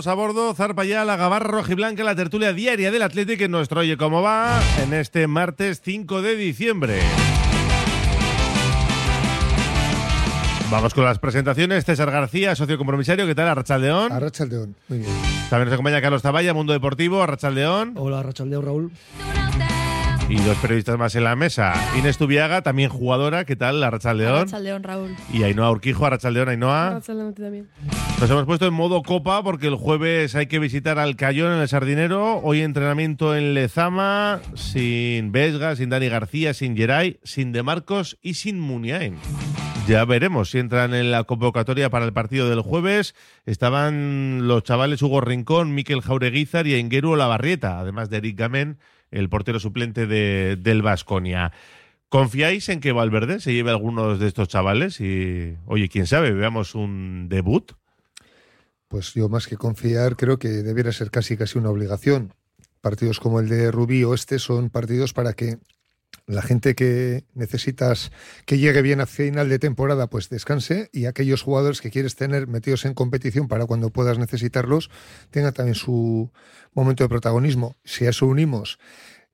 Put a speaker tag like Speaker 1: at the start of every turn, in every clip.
Speaker 1: Todos a bordo, zarpa ya la gabarra rojiblanca, la tertulia diaria del Atlético en nuestro Oye Cómo Va en este martes 5 de diciembre. Vamos con las presentaciones. César García, socio compromisario. ¿Qué tal? Arrachaldeón.
Speaker 2: Arrachaldeón, muy bien.
Speaker 1: También nos acompaña Carlos Taballa, Mundo Deportivo. Arrachaldeón.
Speaker 3: Hola, Arrachaldeón, Raúl.
Speaker 1: Y dos periodistas más en la mesa. Inés Tubiaga, también jugadora. ¿Qué tal? Arrachaldeón.
Speaker 4: Arrachaldeón, Raúl.
Speaker 1: Y Ainhoa Urquijo, Arrachaldeón, Ainhoa.
Speaker 4: Arrachaldeón también.
Speaker 1: Nos hemos puesto en modo copa porque el jueves hay que visitar al Cayón en el Sardinero. Hoy entrenamiento en Lezama, sin Vesga, sin Dani García, sin Geray, sin De Marcos y sin Muniain. Ya veremos si entran en la convocatoria para el partido del jueves. Estaban los chavales Hugo Rincón, Miquel Jaureguizar y Engueru Olavarrieta, además de Eric Gamen, el portero suplente de, del Vasconia. ¿Confiáis en que Valverde se lleve algunos de estos chavales? Y, oye, quién sabe, veamos un debut.
Speaker 2: Pues yo más que confiar creo que debiera ser casi casi una obligación. Partidos como el de Rubí o este son partidos para que la gente que necesitas que llegue bien a final de temporada, pues descanse y aquellos jugadores que quieres tener metidos en competición para cuando puedas necesitarlos, tengan también su momento de protagonismo. Si a eso unimos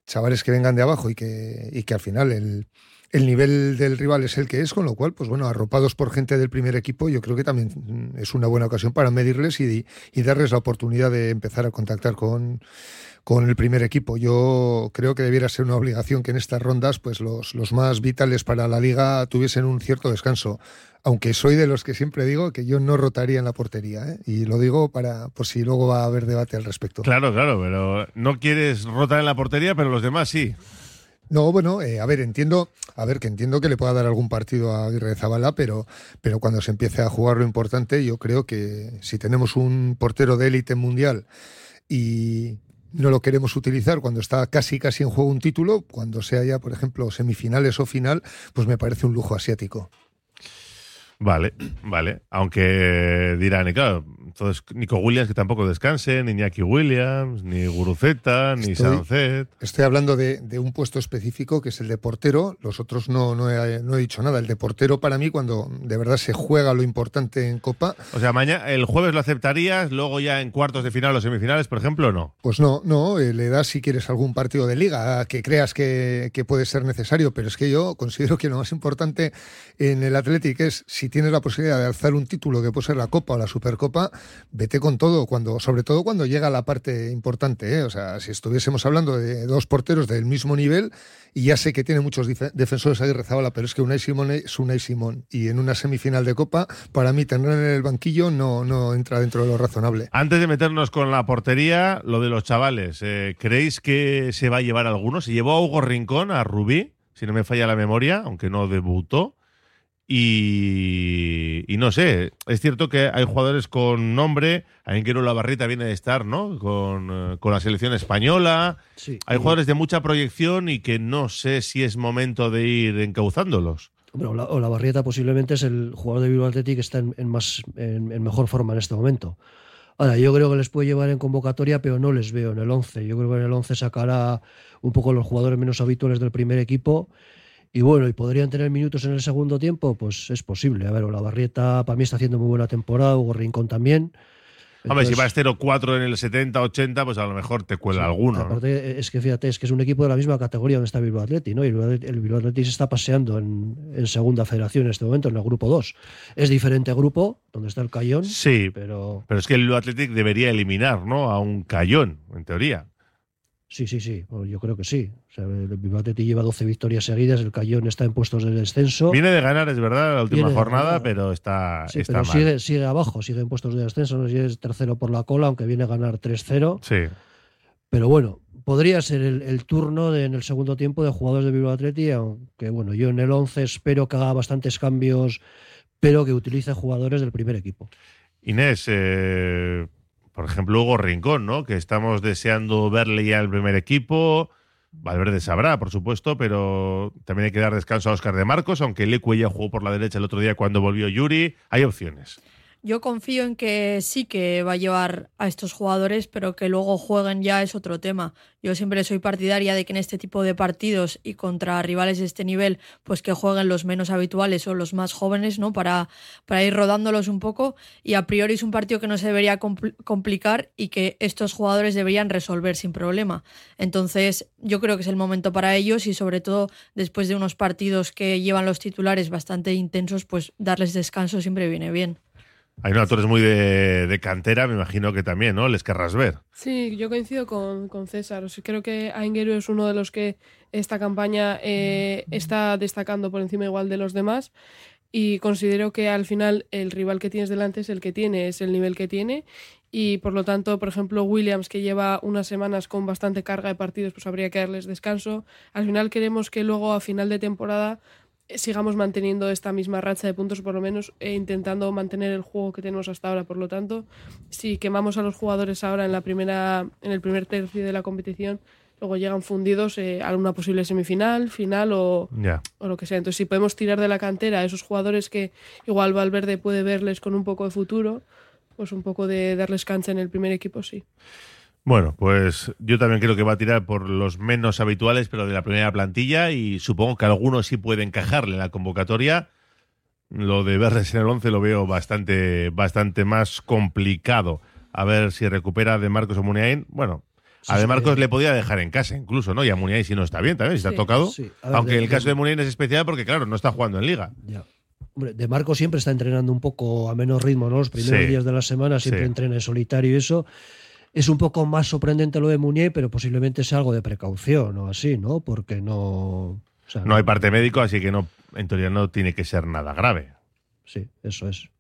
Speaker 2: chavales que vengan de abajo y que, y que al final el, el nivel del rival es el que es, con lo cual, pues bueno, arropados por gente del primer equipo, yo creo que también es una buena ocasión para medirles y, y darles la oportunidad de empezar a contactar con, con el primer equipo. Yo creo que debiera ser una obligación que en estas rondas pues los, los más vitales para la liga tuviesen un cierto descanso. Aunque soy de los que siempre digo que yo no rotaría en la portería. ¿eh? Y lo digo para por si luego va a haber debate al respecto.
Speaker 1: Claro, claro, pero no quieres rotar en la portería, pero los demás sí.
Speaker 2: No, bueno, eh, a ver, entiendo, a ver, que entiendo que le pueda dar algún partido a Aguirre Zabala, pero, pero cuando se empiece a jugar lo importante, yo creo que si tenemos un portero de élite mundial y, no lo queremos utilizar cuando está casi casi en juego un título, cuando sea ya, por ejemplo, semifinales o final, pues me parece un lujo asiático.
Speaker 1: Vale, vale. Aunque dirán, y claro, entonces Nico Williams que tampoco descanse, ni Iñaki Williams, ni Guruceta, ni Sancet.
Speaker 2: Estoy hablando de, de, un puesto específico que es el de portero. Los otros no, no he, no, he, dicho nada. El de portero para mí, cuando de verdad se juega lo importante en Copa.
Speaker 1: O sea, mañana, el jueves lo aceptarías, luego ya en cuartos de final o semifinales, por ejemplo, no.
Speaker 2: Pues no, no. Eh, le das si quieres algún partido de liga que creas que, que puede ser necesario, pero es que yo considero que lo más importante en el Athletic es si tienes la posibilidad de alzar un título que puede ser la Copa o la Supercopa, vete con todo, cuando, sobre todo cuando llega la parte importante. ¿eh? O sea, si estuviésemos hablando de dos porteros del mismo nivel, y ya sé que tiene muchos defensores ahí Zabala, pero es que Unai Simón es Unai Simón. Y en una semifinal de Copa, para mí, tener en el banquillo no, no entra dentro de lo razonable.
Speaker 1: Antes de meternos con la portería, lo de los chavales, eh, ¿creéis que se va a llevar alguno? Se llevó a Hugo Rincón, a Rubí, si no me falla la memoria, aunque no debutó. Y, y, no sé, es cierto que hay jugadores con nombre, Ainguero La Barrita viene de estar, ¿no? Con, uh, con la selección española.
Speaker 3: Sí,
Speaker 1: hay jugadores de mucha proyección y que no sé si es momento de ir encauzándolos.
Speaker 3: Bueno, o la Barrieta posiblemente es el jugador de Bilbao Athletic que está en, en más, en, en, mejor forma en este momento. Ahora, yo creo que les puede llevar en convocatoria, pero no les veo en el 11. Yo creo que en el 11 sacará un poco los jugadores menos habituales del primer equipo y bueno, ¿y podrían tener minutos en el segundo tiempo? Pues es posible. A ver, la Barrieta para mí está haciendo muy buena temporada, Hugo Rincón también.
Speaker 1: Hombre, si vas 0-4 en el 70-80, pues a lo mejor te cuela
Speaker 3: sí,
Speaker 1: alguno.
Speaker 3: Aparte,
Speaker 1: ¿no?
Speaker 3: es que fíjate, es que es un equipo de la misma categoría donde está Bilbao Atleti, ¿no? Y el Bilbao Atleti se está paseando en, en, segunda federación en este momento, en el grupo 2. Es diferente grupo, donde está el Cayón.
Speaker 1: Sí,
Speaker 3: pero.
Speaker 1: Pero es que el Bilbao Athletic debería eliminar, ¿no? A un Cayón, en teoría.
Speaker 3: Sí, sí, sí, bueno, yo creo que sí. O sea, el lleva 12 victorias seguidas, el Cayón está en puestos de descenso.
Speaker 1: Viene de ganar, es verdad, la última jornada,
Speaker 3: ganar.
Speaker 1: pero está,
Speaker 3: Sí,
Speaker 1: está
Speaker 3: pero
Speaker 1: mal.
Speaker 3: sigue, sigue abajo, sigue en puestos de descenso, no es tercero por la cola, aunque viene a ganar 3-0.
Speaker 1: Sí.
Speaker 3: Pero bueno, podría ser el, el turno de, en el segundo tiempo de jugadores de Bilbao aunque bueno, yo en el 11 espero que haga bastantes cambios, pero que utilice jugadores del primer equipo.
Speaker 1: Inés, eh, por ejemplo, Hugo Rincón, ¿no? Que estamos deseando verle ya el primer equipo. Valverde sabrá, por supuesto, pero también hay que dar descanso a Oscar de Marcos, aunque Leque ya jugó por la derecha el otro día cuando volvió Yuri. Hay opciones.
Speaker 4: Yo confío en que sí que va a llevar a estos jugadores, pero que luego jueguen ya es otro tema. Yo siempre soy partidaria de que en este tipo de partidos y contra rivales de este nivel, pues que jueguen los menos habituales o los más jóvenes, ¿no? Para, para ir rodándolos un poco. Y a priori es un partido que no se debería complicar y que estos jugadores deberían resolver sin problema. Entonces, yo creo que es el momento para ellos y sobre todo después de unos partidos que llevan los titulares bastante intensos, pues darles descanso siempre viene bien.
Speaker 1: Hay no, actores muy de, cantera, me imagino que también, ¿no? Les querrás ver.
Speaker 5: Sí, yo coincido con, César. creo que Aingeru es uno de los que esta campaña eh, está destacando por encima igual de los demás. Y considero que al final el rival que tienes delante es el que tiene, es el nivel que tiene. Y por lo tanto, por ejemplo, Williams, que lleva unas semanas con bastante carga de partidos, pues habría que darles descanso. Al final queremos que luego a final de temporada sigamos manteniendo esta misma racha de puntos, por lo menos e intentando mantener el juego que tenemos hasta ahora. Por lo tanto, si quemamos a los jugadores ahora en la primera, en el primer tercio de la competición, luego llegan fundidos eh, a una posible semifinal, final o, o, lo que sea. Entonces, si podemos tirar de la cantera a esos jugadores que igual Valverde puede verles con un poco de futuro, pues un poco de darles cancha en el primer equipo, sí.
Speaker 1: Bueno, pues yo también creo que va a tirar por los menos habituales, pero de la primera plantilla, y supongo que algunos sí pueden encajarle en la convocatoria. Lo de verles en el 11 lo veo bastante, bastante más complicado. A ver si recupera de Marcos o Muniain. Bueno, a de Marcos le podía dejar en casa incluso, ¿no? Y a Muniain si no está bien también, si está tocado. Aunque el caso de Muniain es especial porque, claro, no está jugando en liga.
Speaker 3: Hombre, de Marcos siempre está entrenando un poco a menos ritmo, ¿no? Los primeros días de la semana siempre entrena en solitario y eso. Es un poco más sorprendente lo de Munier, pero posiblemente sea algo de precaución o así, ¿no? Porque no.
Speaker 1: no hay parte médico, así que no, en teoría no tiene que ser nada grave.
Speaker 3: Sí, eso es.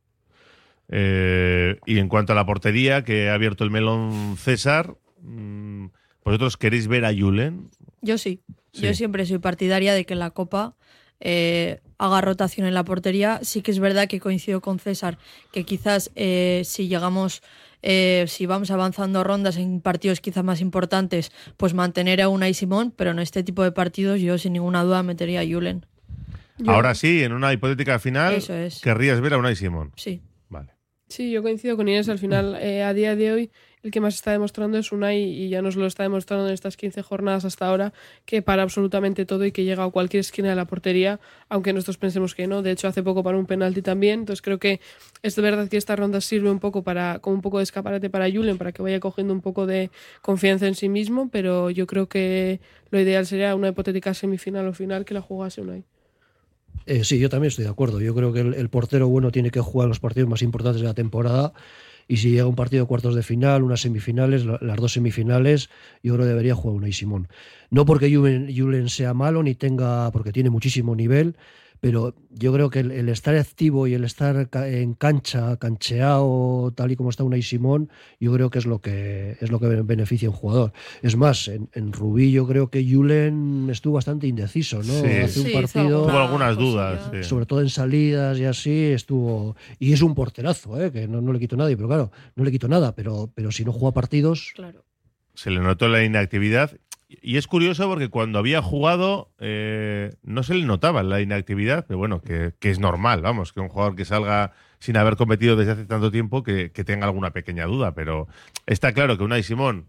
Speaker 1: Eh, y en cuanto a la portería, que ha abierto el melón César, mm, ¿vosotros queréis ver a Julen?
Speaker 4: Yo sí. Yo siempre soy partidaria de que la Copa eh, haga rotación en la portería. Sí que es verdad que coincido con César que quizás eh, si llegamos eh, si vamos avanzando rondas en partidos quizás más importantes, pues mantener a una y Simón, pero en este tipo de partidos yo sin ninguna duda metería a Julen.
Speaker 1: Ahora sí, en una hipotética final, querrías ver a una y Simón.
Speaker 4: Sí.
Speaker 1: Vale.
Speaker 5: Sí, yo coincido con Inés. Al final, eh, a día de hoy, el que más está demostrando es Unai y ya nos lo está demostrando en estas 15 jornadas hasta ahora, que para absolutamente todo y que llega a cualquier esquina de la portería, aunque nosotros pensemos que no. De hecho, hace poco para un penalti también. Entonces creo que es verdad que esta ronda sirve un poco para, como un poco de escaparate para Julen, para que vaya cogiendo un poco de confianza en sí mismo, pero yo creo que lo ideal sería una hipotética semifinal o final que la jugase Unai.
Speaker 3: Eh, sí, yo también estoy de acuerdo. Yo creo que el, portero bueno tiene que jugar los partidos más importantes de la temporada. Y si llega un partido de cuartos de final, unas semifinales, las dos semifinales, yo creo que debería jugar una y Simón. No porque Julen sea malo ni tenga, porque tiene muchísimo nivel, pero yo creo que el, estar activo y el estar en cancha, cancheado, tal y como está Unai Simón, yo creo que es lo que es lo que beneficia a un jugador. Es más, en, Rubí yo creo que Julen estuvo bastante indeciso, ¿no?
Speaker 1: Hace un partido. Tuvo algunas dudas.
Speaker 3: Sobre todo en salidas y así estuvo. Y es un porterazo, ¿eh? que no, no le quito nadie, pero claro, no le quito nada, pero, pero si no juega partidos.
Speaker 4: Claro.
Speaker 1: Se le notó la inactividad y es curioso porque cuando había jugado eh, no se le notaba la inactividad, pero bueno, que, es normal, vamos, que un jugador que salga sin haber competido desde hace tanto tiempo que, tenga alguna pequeña duda, pero está claro que Unai Simón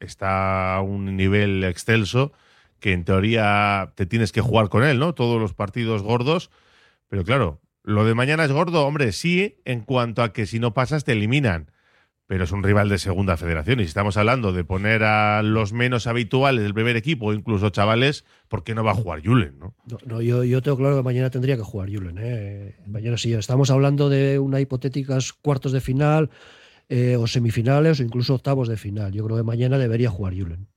Speaker 1: está a un nivel excelso que en teoría te tienes que jugar con él, ¿no? Todos los partidos gordos, pero claro, lo de mañana es gordo, hombre, sí, en cuanto a que si no pasas te eliminan pero es un rival de segunda federación. Y si estamos hablando de poner a los menos habituales del primer equipo, incluso chavales, ¿por qué no va a jugar Julen? No,
Speaker 3: no, yo, yo, tengo claro que mañana tendría que jugar Julen. ¿eh? Mañana sí, estamos hablando de una hipotéticas cuartos de final eh, o semifinales o incluso octavos de final. Yo creo que mañana debería jugar Julen.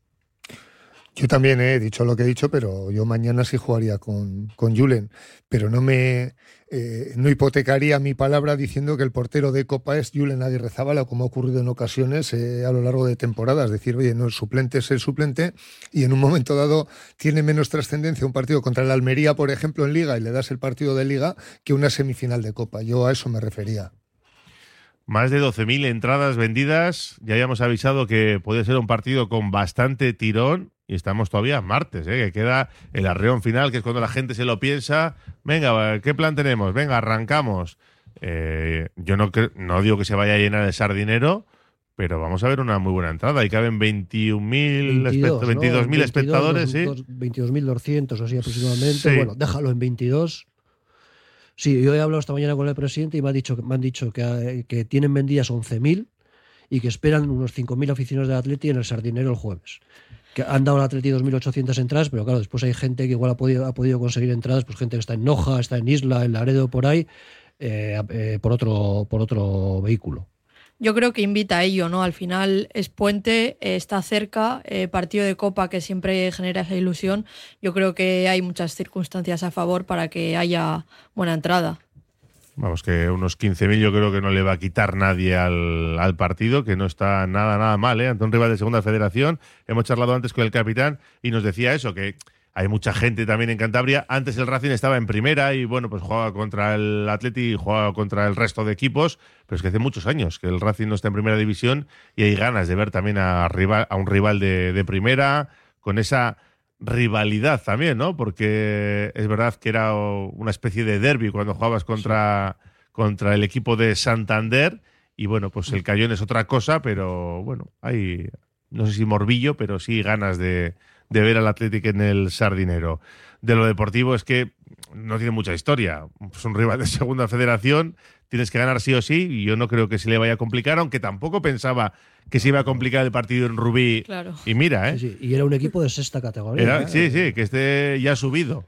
Speaker 2: Yo también he dicho lo que he dicho, pero yo mañana sí jugaría con, con Julen. Pero no me eh, no hipotecaría mi palabra diciendo que el portero de Copa es Julen Aguirre Zabala, como ha ocurrido en ocasiones eh, a lo largo de temporadas. Decir, oye, no, el suplente es el suplente y en un momento dado tiene menos trascendencia un partido contra el Almería, por ejemplo, en Liga y le das el partido de Liga que una semifinal de Copa. Yo a eso me refería.
Speaker 1: Más de 12.000 entradas vendidas. Ya habíamos avisado que puede ser un partido con bastante tirón. Y estamos todavía martes, ¿eh? que queda el arreón final, que es cuando la gente se lo piensa. Venga, ¿qué plan tenemos? Venga, arrancamos. Eh, yo no, no digo que se vaya a llenar el sardinero, pero vamos a ver una muy buena entrada. Ahí caben 21.000 22, ¿no? espectadores, ¿sí?
Speaker 3: 22.200 o así aproximadamente. Bueno, déjalo en 22 Sí, yo he hablado esta mañana con el presidente y me, ha dicho, me han dicho que, que tienen vendidas 11.000 y que esperan unos 5.000 aficionados de Atleti en el Sardinero el jueves. Que han dado al Atleti 2.800 entradas, pero claro, después hay gente que igual ha podido, ha podido conseguir entradas, pues gente que está en Noja, está en Isla, en Laredo, por ahí, eh, eh, por, otro, por otro vehículo
Speaker 4: yo creo que invita a ello, ¿no? Al final es puente, eh, está cerca, eh, partido de copa que siempre genera esa ilusión. Yo creo que hay muchas circunstancias a favor para que haya buena entrada.
Speaker 1: Vamos, que unos 15.000 yo creo que no le va a quitar nadie al, al, partido, que no está nada, nada mal, ¿eh? Ante un rival de segunda federación. Hemos charlado antes con el capitán y nos decía eso, que hay mucha gente también en Cantabria. Antes el Racing estaba en primera y bueno, pues jugaba contra el Atleti y jugaba contra el resto de equipos, pero es que hace muchos años que el Racing no está en primera división y hay ganas de ver también a, rival, a un rival de, primera con esa rivalidad también, ¿no? Porque es verdad que era una especie de derby cuando jugabas contra, contra el equipo de Santander y bueno, pues el Cayón es otra cosa, pero bueno, hay, no sé si morbillo, pero sí ganas de de ver al Atlético en el Sardinero. De lo deportivo es que no tiene mucha historia. Es un rival de segunda federación, tienes que ganar sí o sí, y yo no creo que se le vaya a complicar, aunque tampoco pensaba que se iba a complicar el partido en Rubí.
Speaker 4: Claro.
Speaker 1: Y mira, ¿eh?
Speaker 3: Sí, Y era un equipo de sexta categoría. ¿eh?
Speaker 1: Sí, sí, que este ya ha subido.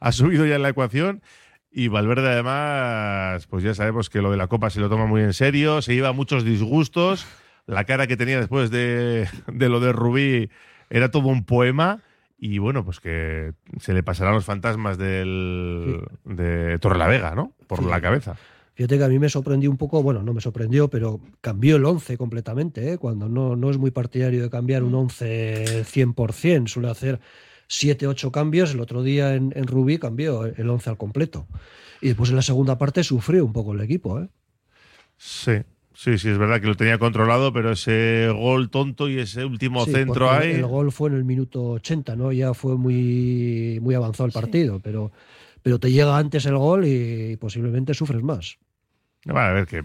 Speaker 1: Ha subido ya en la ecuación. Y Valverde, además, pues ya sabemos que lo de la Copa se lo toma muy en serio, se lleva muchos disgustos. La cara que tenía después de, de lo de Rubí era todo un poema y bueno, pues que se le pasarán los fantasmas del, de Torrelavega, ¿no? Por la cabeza.
Speaker 3: Fíjate que a mí me sorprendió un poco, bueno, no me sorprendió, pero cambió el 11 completamente, ¿eh? cuando no, no es muy partidario de cambiar un 11 100%, suele hacer 7, 8 cambios, el otro día en, en Rubí cambió el 11 al completo. Y después en la segunda parte sufrió un poco el equipo. ¿eh?
Speaker 1: Sí, Sí, sí, es verdad que lo tenía controlado, pero ese gol tonto y ese último centro ahí.
Speaker 3: El gol fue en el minuto 80, ¿no? Ya fue muy, muy avanzado el partido, pero, pero te llega antes el gol y posiblemente sufres más.
Speaker 1: a ver, que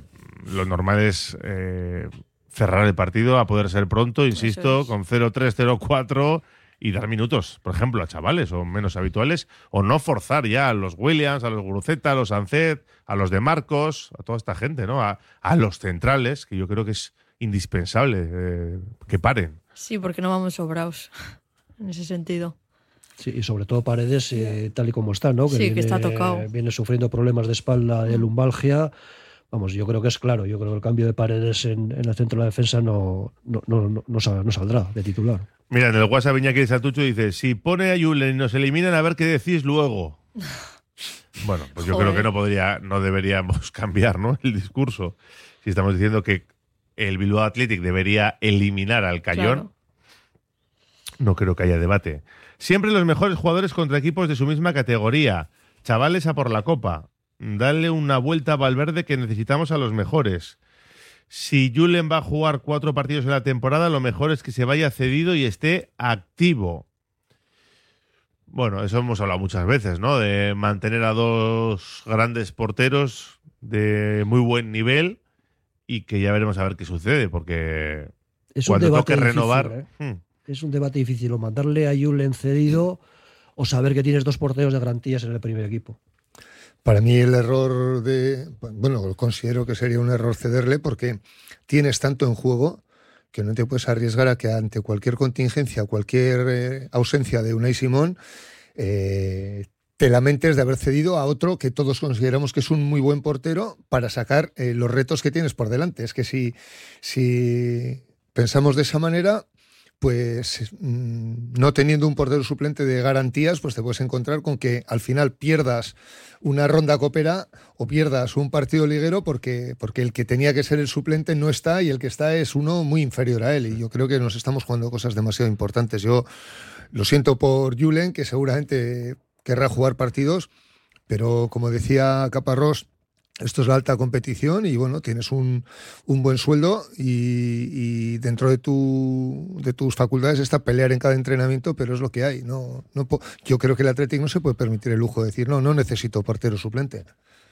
Speaker 1: lo normal es eh, cerrar el partido a poder ser pronto, insisto, con 0-3, 0-4 y dar minutos, por ejemplo, a chavales o menos habituales, o no forzar ya a los Williams, a los Guruceta, a los Ancet, a los de Marcos, a toda esta gente, ¿no? A, los centrales, que yo creo que es indispensable eh, que paren.
Speaker 4: Sí, porque no vamos sobrados en ese sentido.
Speaker 3: Sí, y sobre todo Paredes, eh, tal y como está, ¿no?
Speaker 4: Que sí, que está tocado.
Speaker 3: Viene sufriendo problemas de espalda, de lumbalgia. Vamos, yo creo que es claro. Yo creo que el cambio de Paredes en, el centro de la defensa no, no, no, no saldrá de titular.
Speaker 1: Mira, en el WhatsApp Iñaki Satucho dice, si pone a Julen y nos eliminan, a ver qué decís luego. Bueno, pues yo creo que no podría, no deberíamos cambiar, ¿no? El discurso. Si estamos diciendo que el Bilbao Athletic debería eliminar al Cayón, no creo que haya debate. Siempre los mejores jugadores contra equipos de su misma categoría. Chavales a por la copa. Dale una vuelta a Valverde que necesitamos a los mejores. Si Julen va a jugar cuatro partidos en la temporada, lo mejor es que se vaya cedido y esté activo. Bueno, eso hemos hablado muchas veces, ¿no? De mantener a dos grandes porteros de muy buen nivel y que ya veremos a ver qué sucede, porque
Speaker 3: es
Speaker 1: cuando
Speaker 3: un
Speaker 1: toque renovar.
Speaker 3: ¿eh? Hmm. Es un debate difícil, o mandarle a Julen cedido o saber que tienes dos porteros de garantías en el primer equipo.
Speaker 2: Para mí el error de, bueno, considero que sería un error cederle porque tienes tanto en juego que no te puedes arriesgar a que ante cualquier contingencia, cualquier eh, ausencia de Unai Simón, eh, te lamentes de haber cedido a otro que todos consideramos que es un muy buen portero para sacar eh, los retos que tienes por delante. Es que si, si pensamos de esa manera, pues mm, no teniendo un portero suplente de garantías, pues te puedes encontrar con que al final pierdas una ronda copera o pierdas un partido liguero porque, porque el que tenía que ser el suplente no está y el que está es uno muy inferior a él. Y yo creo que nos estamos jugando cosas demasiado importantes. Yo lo siento por Julen, que seguramente querrá jugar partidos, pero como decía Caparrós, esto es la alta competición y bueno, tienes un, un buen sueldo y, y dentro de, tu, de tus facultades está pelear en cada entrenamiento, pero es lo que hay. No, no yo creo que el Atlético no se puede permitir el lujo de decir, no, no necesito portero suplente.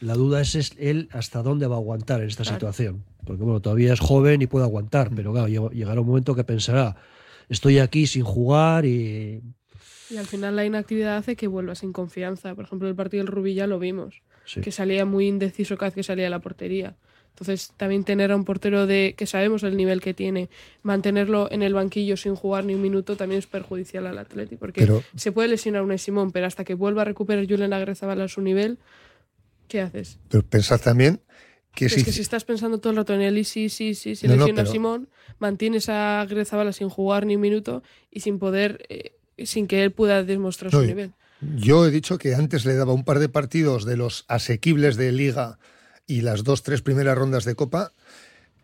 Speaker 3: La duda es, es él hasta dónde va a aguantar en esta
Speaker 5: Claro.
Speaker 3: situación. Porque bueno, todavía es joven y puede aguantar, pero claro, lleg- llegará un momento que pensará, estoy aquí sin jugar y
Speaker 5: Y al final la inactividad hace que vuelva sin confianza. Por ejemplo, el partido del Rubí ya lo vimos,
Speaker 3: sí.
Speaker 5: que salía muy indeciso cada vez que salía a la portería. Entonces, también tener a un portero de que sabemos el nivel que tiene, mantenerlo en el banquillo sin jugar ni un minuto también es perjudicial al Atleti, porque
Speaker 2: Pero-
Speaker 5: se puede lesionar un Simón, pero hasta que vuelva a recuperar Julen Agrezabal a su nivel, ¿qué haces?
Speaker 2: Pero pensad también que
Speaker 5: Es
Speaker 2: si,
Speaker 5: que si estás pensando todo el rato en él y sí, sí, sí,
Speaker 2: No, no,
Speaker 5: lesiona
Speaker 2: pero-
Speaker 5: Simón, mantienes a Agrezabala sin jugar ni un minuto y sin poder, eh, sin que él pueda demostrar
Speaker 2: No,
Speaker 5: su nivel.
Speaker 2: Yo he dicho que antes le daba un par de partidos de los asequibles de liga y las dos, tres primeras rondas de copa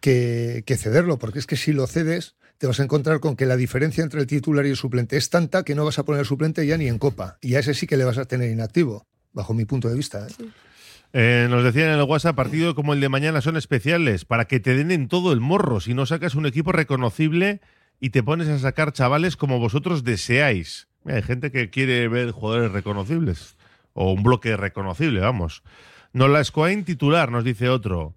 Speaker 2: que, que cederlo, porque es que si lo cedes te vas a encontrar con que la diferencia entre el titular y el suplente es tanta que no vas a poner el suplente ya ni en copa. Y a ese sí que le vas a tener inactivo, bajo mi punto de vista. ¿eh?
Speaker 1: Eh, nos decían en el WhatsApp, partido como el de mañana son especiales, para que te den en todo el morro, si no sacas un equipo reconocible y te pones a sacar chavales como vosotros deseáis. Hay gente que quiere ver jugadores reconocibles, o un bloque reconocible, vamos. No la Scoain titular, nos dice otro.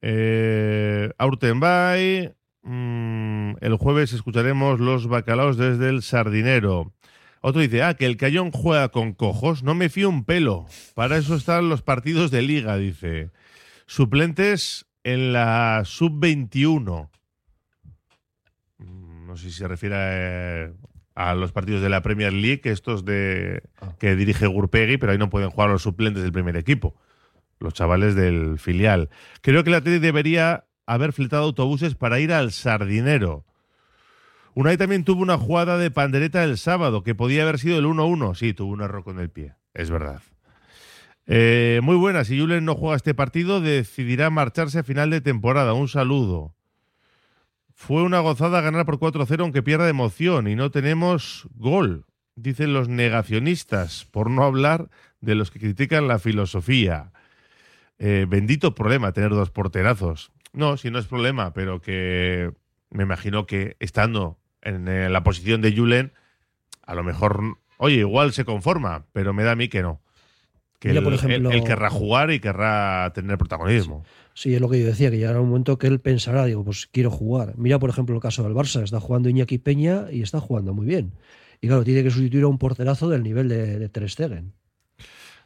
Speaker 1: Eh, Aurtenbay, mm, el jueves escucharemos los bacalaos desde el Sardinero. Otro dice, ah, que el Cayón juega con cojos, no me fío un pelo. Para eso están los partidos de liga, dice. Suplentes en la sub-21. Mm, No sé si se refiere eh, a, los partidos de la Premier League, estos de
Speaker 3: Ah.
Speaker 1: que dirige Gurpegui, pero ahí no pueden jugar los suplentes del primer equipo, los chavales del filial. Creo que el Atlético debería haber fletado autobuses para ir al Sardinero. Unai también tuvo una jugada de pandereta el sábado, que podía haber sido el 1-1. Sí, tuvo un error con el pie, es verdad. Eh, muy buena, si Julen no juega este partido, decidirá marcharse a final de temporada. Un saludo. Fue una gozada ganar por 4-0, aunque pierda emoción, y no tenemos gol, dicen los negacionistas, por no hablar de los que critican la filosofía. Eh, bendito problema tener dos porterazos. No, si no es problema, pero que me imagino que estando en eh, la posición de Julen, a lo mejor, oye, igual se conforma, pero me da a mí que no. Que
Speaker 3: Mira,
Speaker 1: él,
Speaker 3: por ejemplo-
Speaker 1: él- él querrá jugar y querrá tener protagonismo.
Speaker 3: Sí, es lo que yo decía, que llegará un momento que él pensará, digo, pues quiero jugar. Mira, por ejemplo, el caso del Barça, está jugando Iñaki Peña y está jugando muy bien. Y claro, tiene que sustituir a un porterazo del nivel de, de Ter Stegen.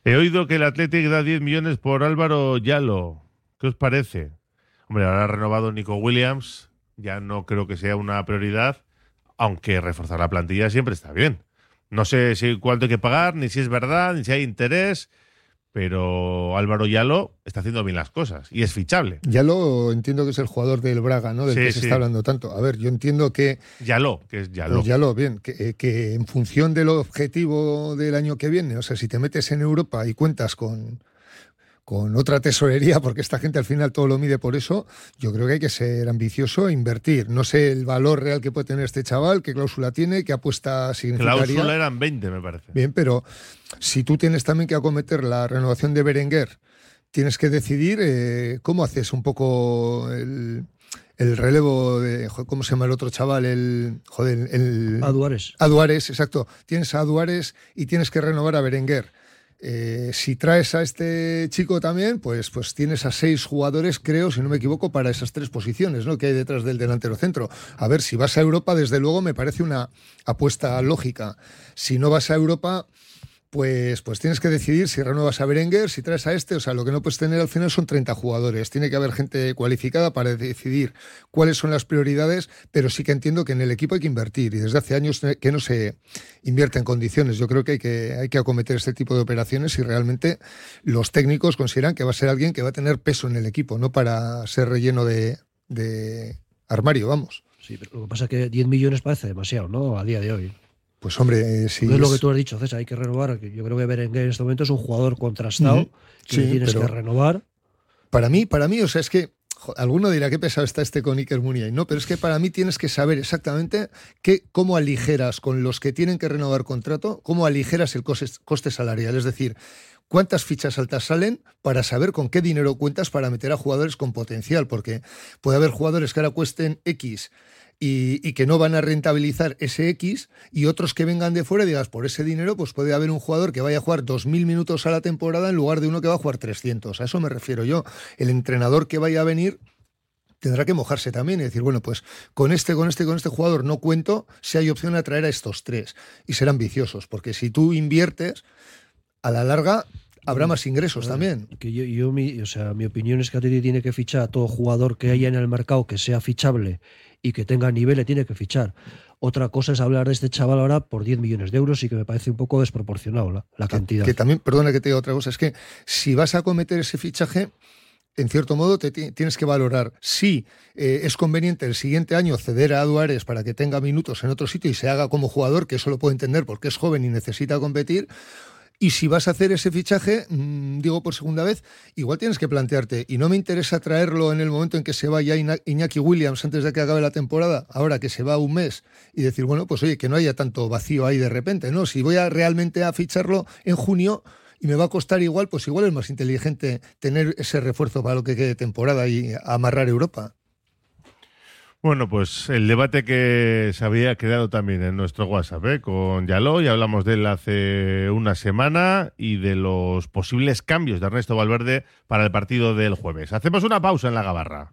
Speaker 1: He oído que el Athletic da 10 millones por Álvaro Yalo. ¿Qué os parece? Hombre, ahora ha renovado Nico Williams. Ya no creo que sea una prioridad, aunque reforzar la plantilla siempre está bien. No sé si cuánto hay que pagar, ni si es verdad, ni si hay interés, pero Álvaro Yalo está haciendo bien las cosas y es fichable.
Speaker 2: Ya lo entiendo que es el jugador del Braga, ¿no? Del
Speaker 1: Sí,
Speaker 2: que se
Speaker 1: sí.
Speaker 2: está hablando tanto. A ver, yo entiendo que
Speaker 1: Yalo, que es Yalo.
Speaker 2: Pues ya lo bien, que, eh, que en función del objetivo del año que viene, o sea, si te metes en Europa y cuentas con, con otra tesorería, porque esta gente al final todo lo mide por eso, yo creo que hay que ser ambicioso e invertir. No sé el valor real que puede tener este chaval, qué cláusula tiene, qué apuesta significaría.
Speaker 1: Cláusula eran 20, me parece.
Speaker 2: Bien, pero si tú tienes también que acometer la renovación de Berenguer, tienes que decidir eh, cómo haces un poco el, el relevo de. ¿Cómo se llama el otro chaval? El. Joder, el.
Speaker 3: A Duárez.
Speaker 2: a Duárez, exacto. Tienes a Duárez y tienes que renovar a Berenguer. Eh, si traes a este chico también, pues, pues tienes a seis jugadores, creo, si no me equivoco, para esas tres posiciones ¿no? que hay detrás del delantero centro. A ver, si vas a Europa, desde luego me parece una apuesta lógica. Si no vas a Europa, pues, pues tienes que decidir si renuevas a Berenguer, si traes a este. O sea, lo que no puedes tener al final son 30 jugadores. Tiene que haber gente cualificada para decidir cuáles son las prioridades, pero sí que entiendo que en el equipo hay que invertir y desde hace años que no se invierte en condiciones. Yo creo que hay que, hay que acometer este tipo de operaciones si realmente los técnicos consideran que va a ser alguien que va a tener peso en el equipo, no para ser relleno de, de armario, vamos.
Speaker 3: Sí, pero lo que pasa es que 10 millones parece demasiado, ¿no? A día de hoy.
Speaker 2: Pues hombre, eh, si
Speaker 3: No es lo que tú has dicho, César, hay que renovar. Yo creo que Berenguer en este momento es un jugador contrastado que
Speaker 2: Sí,
Speaker 3: tienes que renovar.
Speaker 2: Para mí, para mí, o sea, es que alguno dirá qué pesado está este con Iker Muniain, no, pero es que para mí tienes que saber exactamente cómo aligeras con los que tienen que renovar contrato, cómo aligeras el coste, coste salarial, es decir, cuántas fichas altas salen para saber con qué dinero cuentas para meter a jugadores con potencial, porque puede haber jugadores que ahora cuesten X y, que no van a rentabilizar ese X y otros que vengan de fuera y digas, por ese dinero, pues puede haber un jugador que vaya a jugar 2.000 minutos a la temporada en lugar de uno que va a jugar 300. A eso me refiero yo. El entrenador que vaya a venir tendrá que mojarse también y decir, bueno, pues con este, con este, con este jugador no cuento si hay opción de atraer a estos tres. Y ser ambiciosos, porque si tú inviertes, a la larga habrá más ingresos también.
Speaker 3: Que yo, yo mi, o sea, mi opinión es que Atleti tiene que fichar a todo jugador que haya en el mercado que sea fichable y que tenga nivel, le tiene que fichar. Otra cosa es hablar de este chaval ahora por 10 millones de euros y que me parece un poco desproporcionado la, cantidad.
Speaker 2: Que, también, perdona que te diga otra cosa, es que si vas a cometer ese fichaje, en cierto modo te tienes que valorar si eh, es conveniente el siguiente año ceder a Duárez para que tenga minutos en otro sitio y se haga como jugador, que eso lo puedo entender porque es joven y necesita competir, y si vas a hacer ese fichaje, mm, digo por segunda vez, igual tienes que plantearte, y no me interesa traerlo en el momento en que se vaya Iñaki Williams antes de que acabe la temporada, ahora que se va un mes, y decir, bueno, pues oye, que no haya tanto vacío ahí de repente, ¿no? Si voy a realmente a ficharlo en junio, y me va a costar igual, pues igual es más inteligente tener ese refuerzo para lo que quede temporada y amarrar Europa.
Speaker 1: Bueno, pues el debate que se había creado también en nuestro WhatsApp ¿eh? con Yaló, y hablamos de él hace una semana y de los posibles cambios de Ernesto Valverde para el partido del jueves. Hacemos una pausa en la gabarra.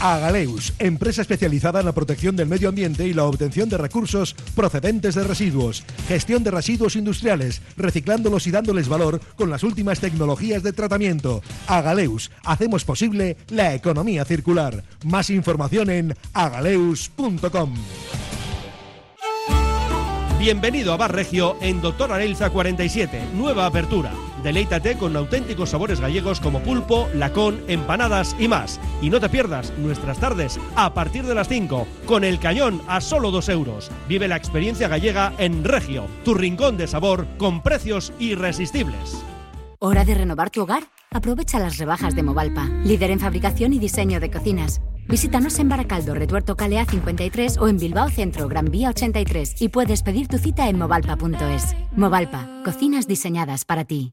Speaker 6: Agaleus, empresa especializada en la protección del medio ambiente y la obtención de recursos procedentes de residuos, gestión de residuos industriales, reciclándolos y dándoles valor con las últimas tecnologías de tratamiento. Agaleus, hacemos posible la economía circular. Más información en agaleus.com.
Speaker 7: Bienvenido a Bar Regio en Doctor Arelza 47, nueva apertura. Deleítate con auténticos sabores gallegos como pulpo, lacón, empanadas y más. Y no te pierdas nuestras tardes a partir de las 5, con el cañón a solo 2 euros. Vive la experiencia gallega en Regio, tu rincón de sabor con precios irresistibles.
Speaker 8: ¿Hora de renovar tu hogar? Aprovecha las rebajas de Movalpa, líder en fabricación y diseño de cocinas. Visítanos en Baracaldo, Retuerto Calea 53 o en Bilbao Centro, Gran Vía 83 y puedes pedir tu cita en movalpa.es. Movalpa, cocinas diseñadas para ti.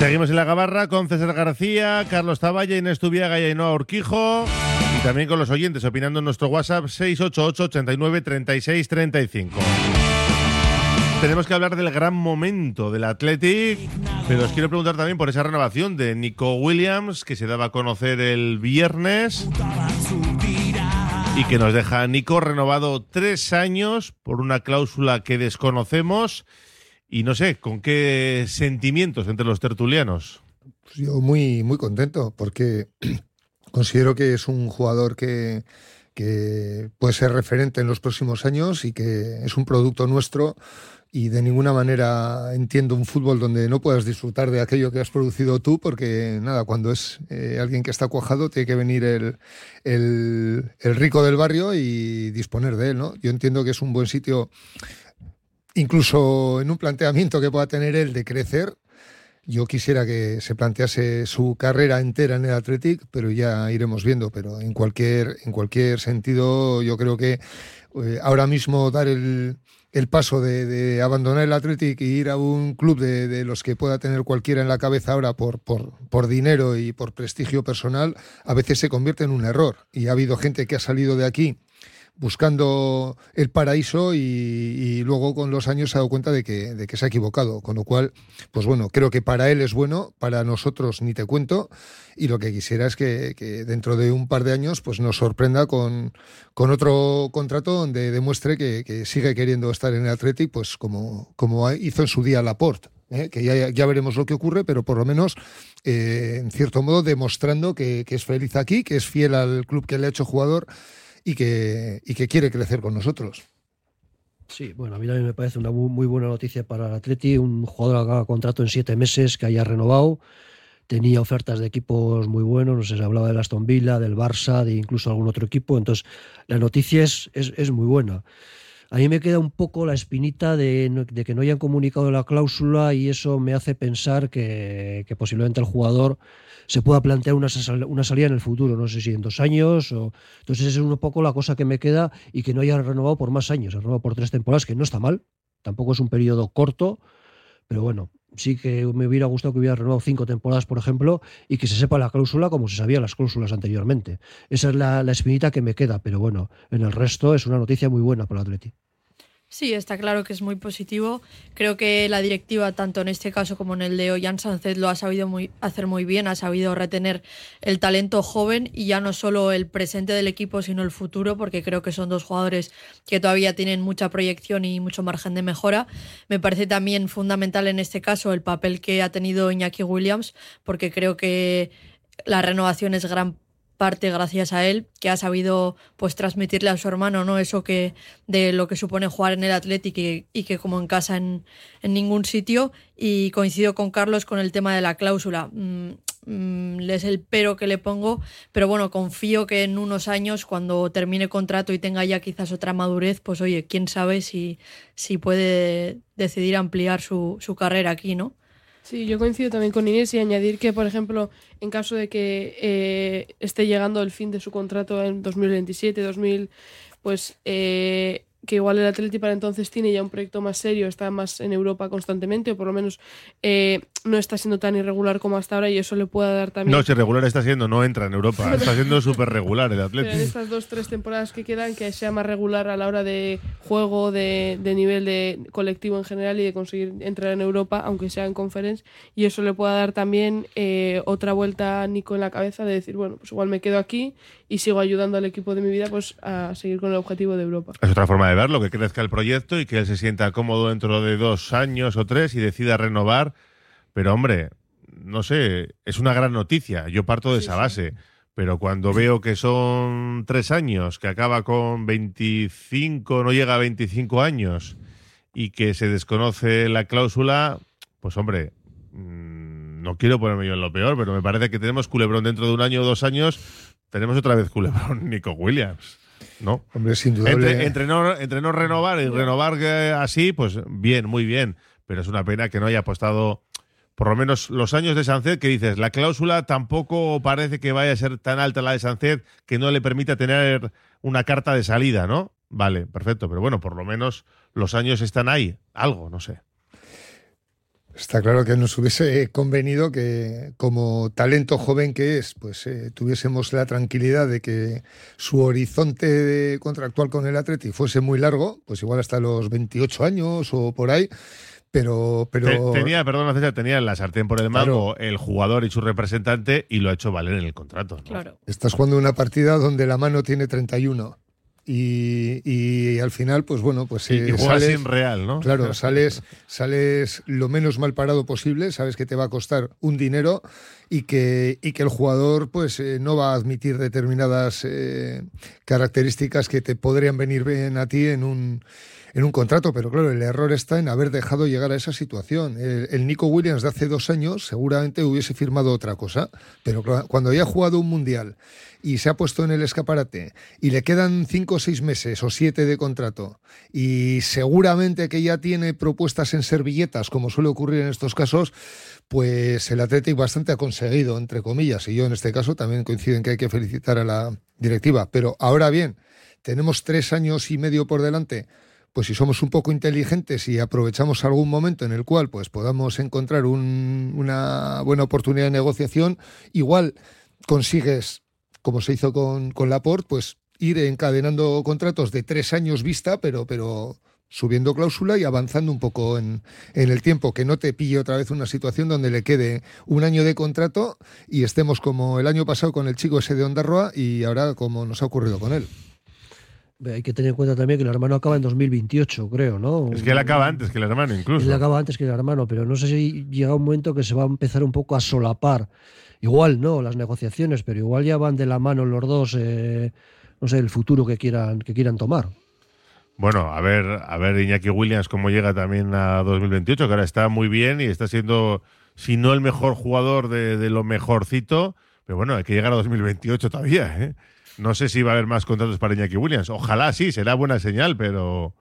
Speaker 1: Seguimos en la gabarra con César García, Carlos Taballa, Inés Tubiaga y Ainhoa Urquijo. Y también con los oyentes opinando en nuestro WhatsApp 688 89 36 35. Tenemos que hablar del gran momento del Athletic, pero os quiero preguntar también por esa renovación de Nico Williams que se daba a conocer el viernes y que nos deja Nico renovado tres años por una cláusula que desconocemos y no sé, ¿con qué sentimientos entre los tertulianos?
Speaker 2: Pues yo muy, muy contento porque considero que es un jugador que, que puede ser referente en los próximos años y que es un producto nuestro y de ninguna manera entiendo un fútbol donde no puedas disfrutar de aquello que has producido tú, porque nada, cuando es eh, alguien que está cuajado, tiene que venir el, el, el, rico del barrio y disponer de él, ¿no? Yo entiendo que es un buen sitio incluso en un planteamiento que pueda tener él de crecer, yo quisiera que se plantease su carrera entera en el Athletic, pero ya iremos viendo. Pero en cualquier, en cualquier sentido, yo creo que eh, ahora mismo dar el, el paso de, abandonar el Athletic y ir a un club de, de, los que pueda tener cualquiera en la cabeza ahora por, por, por dinero y por prestigio personal, a veces se convierte en un error. Y ha habido gente que ha salido de aquí buscando el paraíso y, y, luego con los años se ha dado cuenta de que, de que se ha equivocado. Con lo cual, pues bueno, creo que para él es bueno, para nosotros ni te cuento. Y lo que quisiera es que, que dentro de un par de años pues nos sorprenda con, con otro contrato donde demuestre que, que, sigue queriendo estar en el Athletic, pues como, como hizo en su día Laporte. ¿eh? que ya, ya, veremos lo que ocurre, pero por lo menos, eh, en cierto modo, demostrando que, que es feliz aquí, que es fiel al club que le ha hecho jugador y que, y que quiere crecer con nosotros.
Speaker 3: Sí, bueno, a mí también me parece una muy, buena noticia para el Atleti, un jugador que haga contrato en siete meses, que haya renovado, tenía ofertas de equipos muy buenos, no sé, se hablaba del Aston Villa, del Barça, de incluso algún otro equipo, entonces la noticia es, es, es muy buena. A mí me queda un poco la espinita de, de, que no hayan comunicado la cláusula y eso me hace pensar que, posiblemente el jugador se pueda plantear una, una, salida en el futuro, no sé si en dos años. O... Entonces, esa es un poco la cosa que me queda y que no haya renovado por más años, renovado por tres temporadas, que no está mal, tampoco es un periodo corto, pero bueno, sí que me hubiera gustado que hubiera renovado cinco temporadas, por ejemplo, y que se sepa la cláusula como se sabían las cláusulas anteriormente. Esa es la, la espinita que me queda, pero bueno, en el resto es una noticia muy buena para el Atleti.
Speaker 4: Sí, está claro que es muy positivo. Creo que la directiva, tanto en este caso como en el de Ollán Sánchez, lo ha sabido muy, hacer muy bien, ha sabido retener el talento joven y ya no solo el presente del equipo, sino el futuro, porque creo que son dos jugadores que todavía tienen mucha proyección y mucho margen de mejora. Me parece también fundamental en este caso el papel que ha tenido Iñaki Williams, porque creo que la renovación es gran parte gracias a él, que ha sabido pues transmitirle a su hermano, ¿no? Eso que de lo que supone jugar en el Athletic y, que como en casa en, en, ningún sitio. Y coincido con Carlos con el tema de la cláusula. Mm, mm, es el pero que le pongo, pero bueno, confío que en unos años, cuando termine contrato y tenga ya quizás otra madurez, pues oye, quién sabe si, si puede decidir ampliar su, su carrera aquí, ¿no?
Speaker 5: Sí, yo coincido también con Inés y añadir que, por ejemplo, en caso de que eh, esté llegando el fin de su contrato en 2027, 2000, pues eh, que igual el Atleti para entonces tiene ya un proyecto más serio, está más en Europa constantemente, o por lo menos eh, no está siendo tan irregular como hasta ahora y eso le puede dar también...
Speaker 1: No, si regular está siendo, no entra en Europa, está siendo súper regular el Atleti.
Speaker 5: Pero en estas dos, tres temporadas que quedan, que sea más regular a la hora de juego, de, de nivel de colectivo en general y de conseguir entrar en Europa, aunque sea en conference, y eso le pueda dar también eh, otra vuelta a Nico en la cabeza de decir, bueno, pues igual me quedo aquí y sigo ayudando al equipo de mi vida pues a seguir con el objetivo de Europa.
Speaker 1: Es otra forma de verlo, que crezca el proyecto y que él se sienta cómodo dentro de dos años o tres y decida renovar. Pero hombre, no sé, es una gran noticia. Yo parto de sí, esa base. Sí. Pero cuando veo que son tres años, que acaba con 25, no llega a 25 años y que se desconoce la cláusula, pues hombre, mmm, no quiero ponerme yo en lo peor, pero me parece que tenemos culebrón dentro de un año o dos años. Tenemos otra vez culebrón Nico Williams. ¿no?
Speaker 2: Hombre, sin indudable.
Speaker 1: Entre, entre, no, entre no renovar y renovar eh, así, pues bien, muy bien. Pero es una pena que no haya apostado por lo menos los años de Sancet, que dices, la cláusula tampoco parece que vaya a ser tan alta la de Sancet que no le permita tener una carta de salida, ¿no? Vale, perfecto, pero bueno, por lo menos los años están ahí, algo, no sé.
Speaker 2: Está claro que nos hubiese convenido que, como talento joven que es, pues eh, tuviésemos la tranquilidad de que su horizonte contractual con el Atleti fuese muy largo, pues igual hasta los 28 años o por ahí. Pero, pero...
Speaker 1: tenía, perdón, César, tenía la sartén por el mango el jugador y su representante y lo ha hecho valer en el contrato.
Speaker 4: Claro.
Speaker 2: Estás jugando una partida donde la mano tiene 31. Y, y, al final, pues bueno, pues
Speaker 1: eh, sales, sin real, ¿no?
Speaker 2: Claro, sales, sales lo menos mal parado posible, sabes que te va a costar un dinero y que, y que el jugador pues eh, no va a admitir determinadas eh, características que te podrían venir bien a ti en un en un contrato, pero claro, el error está en haber dejado llegar a esa situación. El, Nico Williams de hace dos años seguramente hubiese firmado otra cosa, pero cuando ya ha jugado un mundial y se ha puesto en el escaparate y le quedan cinco o seis meses o siete de contrato y seguramente que ya tiene propuestas en servilletas, como suele ocurrir en estos casos, pues el Athletic bastante ha conseguido, entre comillas, y yo en este caso también coincido en que hay que felicitar a la directiva. Pero ahora bien, tenemos tres años y medio por delante pues si somos un poco inteligentes y aprovechamos algún momento en el cual pues podamos encontrar una buena oportunidad de negociación, igual consigues, como se hizo con, con Laporte, pues ir encadenando contratos de tres años vista, pero, pero subiendo cláusula y avanzando un poco en, en, el tiempo, que no te pille otra vez una situación donde le quede un año de contrato y estemos como el año pasado con el chico ese de Ondarroa y ahora como nos ha ocurrido con él.
Speaker 3: Hay que tener en cuenta también que el hermano acaba en 2028, creo, ¿no?
Speaker 1: Es que él acaba antes que el hermano, incluso.
Speaker 3: Él acaba antes que el hermano, pero no sé si llega un momento que se va a empezar un poco a solapar. Igual no, las negociaciones, pero igual ya van de la mano los dos, eh, no sé, el futuro que quieran, que quieran tomar.
Speaker 1: Bueno, a ver, a ver Iñaki Williams cómo llega también a 2028, que ahora está muy bien y está siendo, si no el mejor jugador de, de lo mejorcito, pero bueno, hay que llegar a 2028 todavía, ¿eh? No sé si va a haber más contratos para Iñaki Williams. Ojalá sí, será buena señal, pero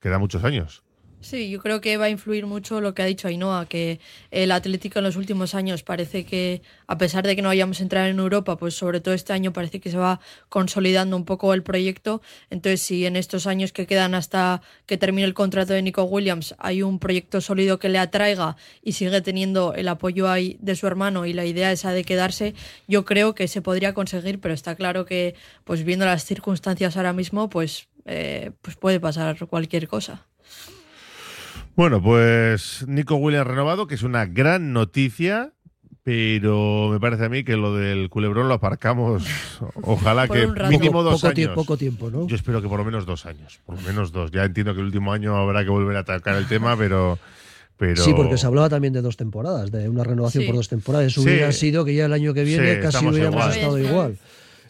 Speaker 1: queda muchos años.
Speaker 4: Sí, yo creo que va a influir mucho lo que ha dicho Ainhoa, que el Atlético en los últimos años parece que, a pesar de que no vayamos a entrar en Europa, pues sobre todo este año parece que se va consolidando un poco el proyecto. Entonces, si en estos años que quedan hasta que termine el contrato de Nico Williams hay un proyecto sólido que le atraiga y sigue teniendo el apoyo ahí de su hermano y la idea esa de quedarse, yo creo que se podría conseguir, pero está claro que, pues viendo las circunstancias ahora mismo, pues, eh, pues puede pasar cualquier cosa.
Speaker 1: Bueno, pues Nico Williams renovado, que es una gran noticia, pero me parece a mí que lo del culebrón lo aparcamos, ojalá que mínimo dos
Speaker 3: poco,
Speaker 1: años.
Speaker 3: poco tiempo, ¿no?
Speaker 1: Yo espero que por lo menos dos años, por lo menos dos. Ya entiendo que el último año habrá que volver a atacar el tema, pero... Pero...
Speaker 3: Sí, porque se hablaba también de dos temporadas, de una renovación por dos temporadas. Eso hubiera sido que ya el año que viene casi hubiéramos estado igual.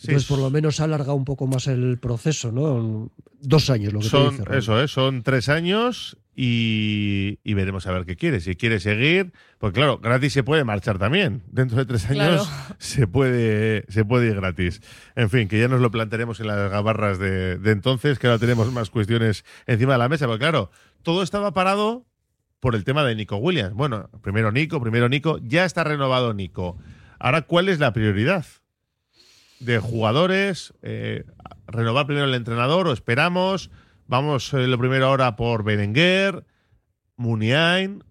Speaker 3: Entonces, por lo menos ha alargado un poco más el proceso, ¿no? Dos años, lo que
Speaker 1: son,
Speaker 3: dice,
Speaker 1: Eso es, son tres años y, veremos a ver qué quiere. Si quiere seguir, pues claro, gratis se puede marchar también. Dentro de tres años se, puede, se puede ir gratis. En fin, que ya nos lo plantearemos en las gabarras de, de entonces, que ahora tenemos más cuestiones encima de la mesa. Pero claro, todo estaba parado por el tema de Nico Williams. Bueno, primero Nico, primero Nico, ya está renovado Nico. Ahora, ¿cuál es la prioridad? De jugadores, eh, renovar primero el entrenador o esperamos. Vamos eh, lo primero ahora por Berenguer, Muniain,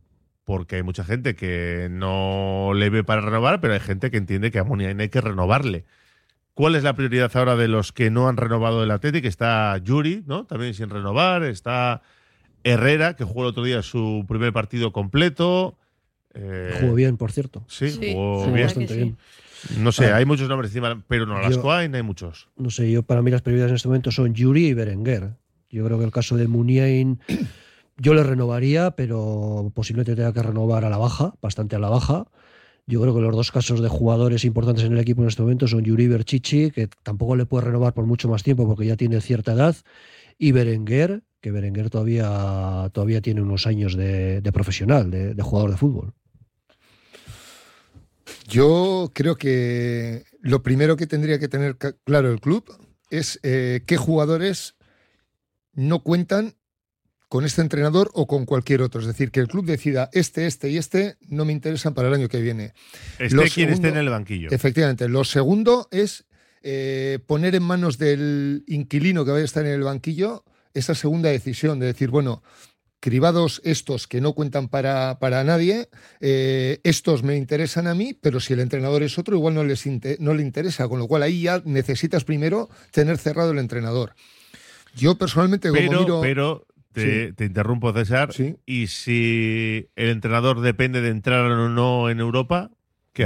Speaker 1: porque hay mucha gente que no le ve para renovar, pero hay gente que entiende que a Muniain hay que renovarle. ¿Cuál es la prioridad ahora de los que no han renovado el Atlético? Está Yuri, ¿no? También sin renovar. Está Herrera, que jugó el otro día su primer partido completo.
Speaker 3: Eh, jugó bien, por cierto.
Speaker 1: Sí, jugó, bastante bien. No sé, hay muchos nombres encima, pero no las hay, hay muchos.
Speaker 3: No sé, yo para mí las prioridades en este momento son Yuri y Berenguer. Yo creo que el caso de Muniain yo le renovaría, pero posiblemente tenga que renovar a la baja, bastante a la baja. Yo creo que los dos casos de jugadores importantes en el equipo en este momento son Yuri Berchichi, que tampoco le puede renovar por mucho más tiempo porque ya tiene cierta edad, y Berenguer, que Berenguer todavía, todavía tiene unos años de, profesional, de jugador de fútbol.
Speaker 2: Yo creo que lo primero que tendría que tener claro el club es eh, qué jugadores no cuentan con este entrenador o con cualquier otro. Es decir, que el club decida este, este y este no me interesan para el año que viene.
Speaker 1: Esté
Speaker 2: Lo
Speaker 1: quien esté en el banquillo.
Speaker 2: Efectivamente. Lo segundo es eh, poner en manos del inquilino que vaya a estar en el banquillo esa segunda decisión de decir, bueno, cribados estos que no cuentan para, para nadie, eh, estos me interesan a mí, pero si el entrenador es otro, igual no, les no le interesa, con lo cual ahí ya necesitas primero tener cerrado el entrenador. Yo personalmente, como
Speaker 1: Pero,
Speaker 2: miro...
Speaker 1: pero te,
Speaker 2: Sí.
Speaker 1: te interrumpo, César.
Speaker 2: Sí.
Speaker 1: Y si el entrenador depende de entrar o no en Europa,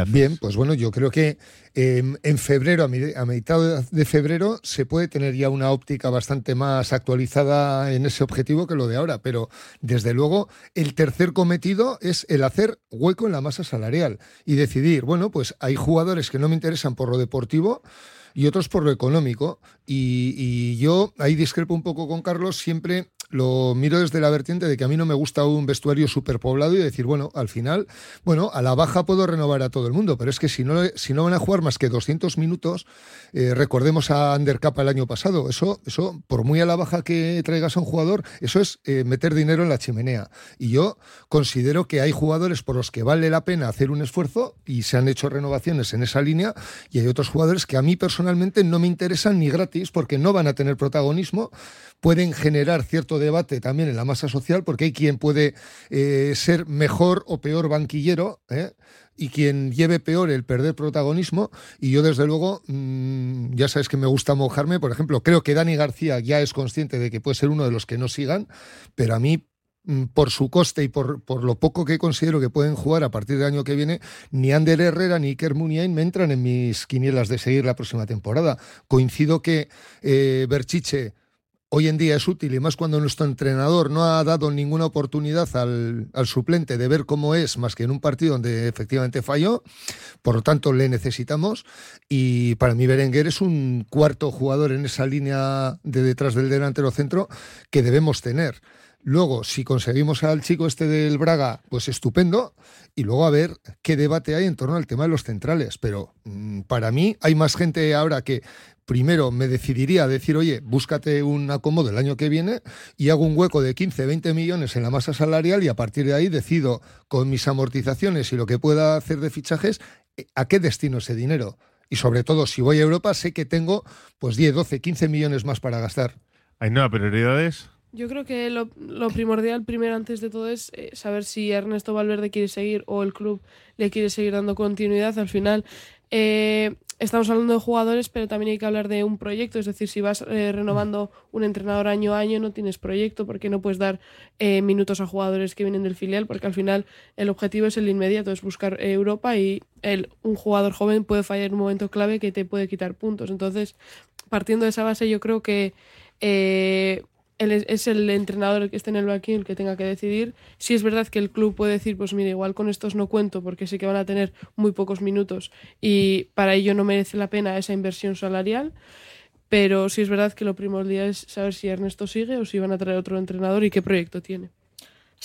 Speaker 2: Bien, pues bueno, yo creo que eh, en febrero, a mitad de febrero, se puede tener ya una óptica bastante más actualizada en ese objetivo que lo de ahora. Pero desde luego, el tercer cometido es el hacer hueco en la masa salarial y decidir, bueno, pues hay jugadores que no me interesan por lo deportivo y otros por lo económico. Y, y yo ahí discrepo un poco con Carlos, siempre lo miro desde la vertiente de que a mí no me gusta un vestuario superpoblado y decir, bueno, al final, bueno, a la baja puedo renovar a todo el mundo, pero es que si no, si no van a jugar más que 200 minutos, eh, recordemos a Undercapa el año pasado, eso, eso, por muy a la baja que traigas a un jugador, eso es eh, meter dinero en la chimenea. Y yo considero que hay jugadores por los que vale la pena hacer un esfuerzo y se han hecho renovaciones en esa línea y hay otros jugadores que a mí personalmente no me interesan ni gratis porque no van a tener protagonismo, pueden generar cierto debate también en la masa social porque hay quien puede eh, ser mejor o peor banquillero. ¿eh? y quien lleve peor el perder protagonismo. Y yo, desde luego, mm, ya sabes que me gusta mojarme. Por ejemplo, creo que Dani García ya es consciente de que puede ser uno de los que no sigan, pero a mí mm, por su coste y por, por lo poco que considero que pueden jugar a partir del año que viene, ni Ander Herrera ni Iker Muniain me entran en mis quinielas de seguir la próxima temporada. Coincido que eh, Berchiche hoy en día es útil y más cuando nuestro entrenador no ha dado ninguna oportunidad al, suplente de ver cómo es, más que en un partido donde efectivamente falló. Por lo tanto, le necesitamos. Y para mí, Berenguer es un cuarto jugador en esa línea de detrás del delantero centro que debemos tener. Luego, si conseguimos al chico este del Braga, pues estupendo. Y luego a ver qué debate hay en torno al tema de los centrales. Pero mmm, para mí hay más gente ahora que primero me decidiría a decir, oye, búscate un acomodo el año que viene y hago un hueco de 15, 20 millones en la masa salarial y a partir de ahí decido con mis amortizaciones y lo que pueda hacer de fichajes a qué destino ese dinero. Y sobre todo, si voy a Europa, sé que tengo pues 10, 12, 15 millones más para gastar.
Speaker 1: ¿Hay nuevas prioridades?
Speaker 5: Yo creo que lo, lo, primordial primero antes de todo es eh, saber si Ernesto Valverde quiere seguir o el club le quiere seguir dando continuidad. Al final eh, estamos hablando de jugadores, pero también hay que hablar de un proyecto. Es decir, si vas eh, renovando un entrenador año a año, no tienes proyecto porque no puedes dar eh, minutos a jugadores que vienen del filial, porque al final el objetivo es el inmediato, es buscar Europa y un jugador joven puede fallar en un momento clave que te puede quitar puntos. Entonces, partiendo de esa base, yo creo que eh, es, el entrenador el que esté en el banquillo el que tenga que decidir. Si es verdad que el club puede decir, pues mira, igual con estos no cuento porque sé que van a tener muy pocos minutos y para ello no merece la pena esa inversión salarial. Pero sí es verdad que lo primordial es saber si Ernesto sigue o si van a traer otro entrenador y qué proyecto tiene.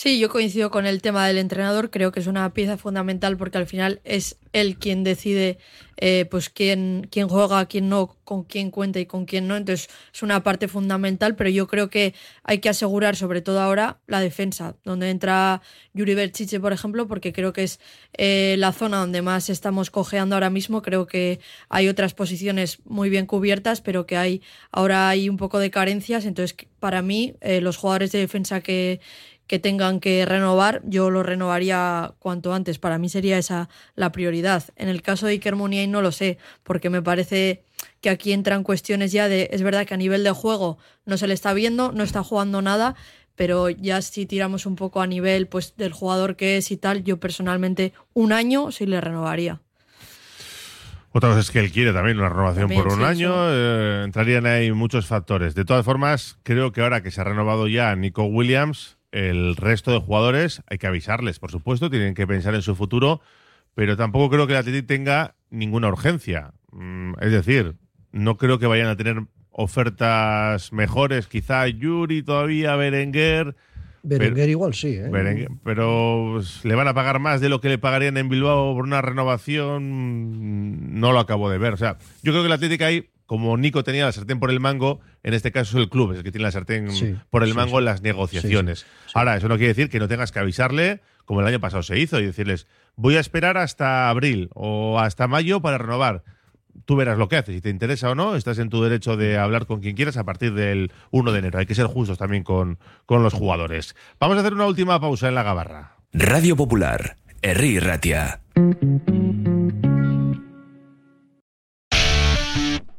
Speaker 4: Sí, yo coincido con el tema del entrenador. Creo que es una pieza fundamental porque al final es él quien decide eh, pues quién, quién juega, quién no, con quién cuenta y con quién no. Entonces es una parte fundamental, pero yo creo que hay que asegurar, sobre todo ahora, la defensa, donde entra Yuri Berchiche, por ejemplo, porque creo que es eh, la zona donde más estamos cojeando ahora mismo. Creo que hay otras posiciones muy bien cubiertas, pero que hay ahora hay un poco de carencias. Entonces, para mí, eh, los jugadores de defensa que que tengan que renovar, yo lo renovaría cuanto antes. Para mí sería esa la prioridad. En el caso de Iker Muniain no lo sé, porque me parece que aquí entran cuestiones ya de, es verdad que a nivel de juego no se le está viendo, no está jugando nada, pero ya si tiramos un poco a nivel pues del jugador que es y tal, yo personalmente un año sí le renovaría.
Speaker 1: Otra cosa es que él quiere también una renovación
Speaker 4: También,
Speaker 1: por un
Speaker 4: sí,
Speaker 1: año. Eh, entrarían ahí muchos factores. De todas formas, creo que ahora que se ha renovado ya Nico Williams, el resto de jugadores hay que avisarles, por supuesto, tienen que pensar en su futuro, pero tampoco creo que el Atleti tenga ninguna urgencia. Mm, Es decir, no creo que vayan a tener ofertas mejores, quizá Yuri todavía, Berenguer.
Speaker 3: Berenguer
Speaker 1: pero,
Speaker 3: igual sí, ¿eh?
Speaker 1: Berenguer, pero le van a pagar más de lo que le pagarían en Bilbao por una renovación, no lo acabo de ver. O sea, yo creo que el Atlético ahí como Nico tenía la sartén por el mango, en este caso es el club, es el que tiene la sartén
Speaker 3: Sí,
Speaker 1: por el
Speaker 3: sí,
Speaker 1: mango
Speaker 3: sí.
Speaker 1: en las negociaciones.
Speaker 3: Sí, sí, sí.
Speaker 1: Ahora, eso no quiere decir que no tengas que avisarle, como el año pasado se hizo, y decirles, voy a esperar hasta abril o hasta mayo para renovar. Tú verás lo que haces, si te interesa o no, estás en tu derecho de hablar con quien quieras a partir del 1 de enero. Hay que ser justos también con, con los jugadores. Vamos a hacer una última pausa en la gabarra.
Speaker 9: Radio Popular, Herri Ratia.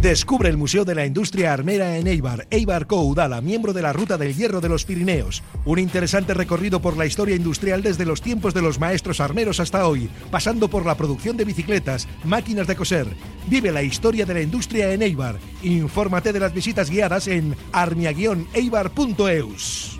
Speaker 6: Descubre el Museo de la Industria Armera en Eibar, Eibar Coudala, miembro de la Ruta del Hierro de los Pirineos. Un interesante recorrido por la historia industrial desde los tiempos de los maestros armeros hasta hoy, pasando por la producción de bicicletas, máquinas de coser. Vive la historia de la industria en Eibar. Infórmate de las visitas guiadas en armia-eibar.eus.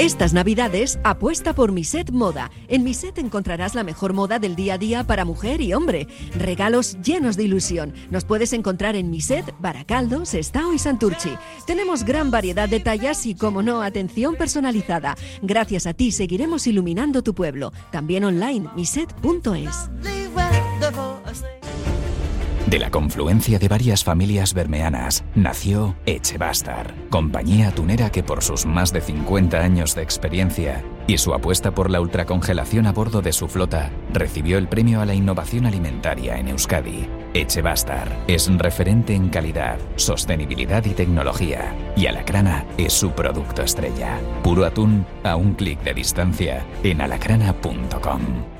Speaker 10: Estas navidades apuesta por Miset Moda. En Miset encontrarás la mejor moda del día a día para mujer y hombre. Regalos llenos de ilusión. Nos puedes encontrar en Miset, Baracaldo, Sestao y Santurchi. Tenemos gran variedad de tallas y, como no, atención personalizada. Gracias a ti seguiremos iluminando tu pueblo. También online, miset.es.
Speaker 11: De la confluencia de varias familias bermeanas nació Echebastar, compañía atunera que por sus más de 50 años de experiencia y su apuesta por la ultracongelación a bordo de su flota recibió el premio a la innovación alimentaria en Euskadi. Echebastar es referente en calidad, sostenibilidad y tecnología y Alacrana es su producto estrella. Puro atún a un clic de distancia en alacrana.com.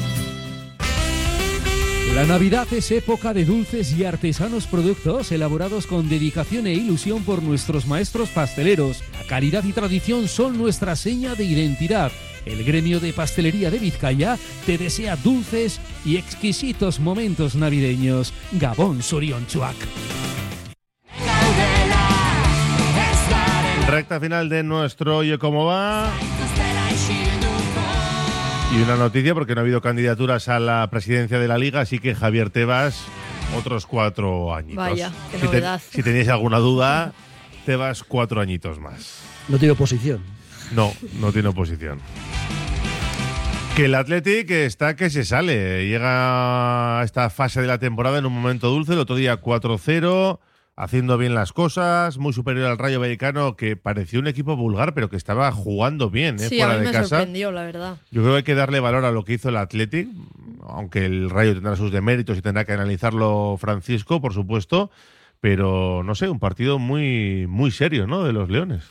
Speaker 12: La Navidad es época de dulces y artesanos productos elaborados con dedicación e ilusión por nuestros maestros pasteleros. La calidad y tradición son nuestra seña de identidad. El gremio de pastelería de Vizcaya te desea dulces y exquisitos momentos navideños. Gabón Surionchuac.
Speaker 1: Recta final de nuestro Oye Cómo Va. Y una noticia, porque no ha habido candidaturas a la presidencia de la Liga, así que Javier Tebas, otros cuatro añitos.
Speaker 4: Vaya, qué
Speaker 1: si,
Speaker 4: novedad.
Speaker 1: si teníais alguna duda, Tebas cuatro añitos más.
Speaker 3: No tiene oposición.
Speaker 1: No, no tiene oposición. Que el Athletic está que se sale. Llega a esta fase de la temporada en un momento dulce. El otro día 4-0, haciendo bien las cosas, muy superior al Rayo Vallecano, que parecía un equipo vulgar, pero que estaba jugando bien ¿eh?
Speaker 4: Sí, a
Speaker 1: fuera
Speaker 4: mí
Speaker 1: de
Speaker 4: me
Speaker 1: casa.
Speaker 4: sorprendió, la verdad.
Speaker 1: Yo creo que hay que darle valor a lo que hizo el Athletic, aunque el Rayo tendrá sus deméritos y tendrá que analizarlo Francisco, por supuesto. Pero no sé, un partido muy, muy serio, ¿no? De los Leones.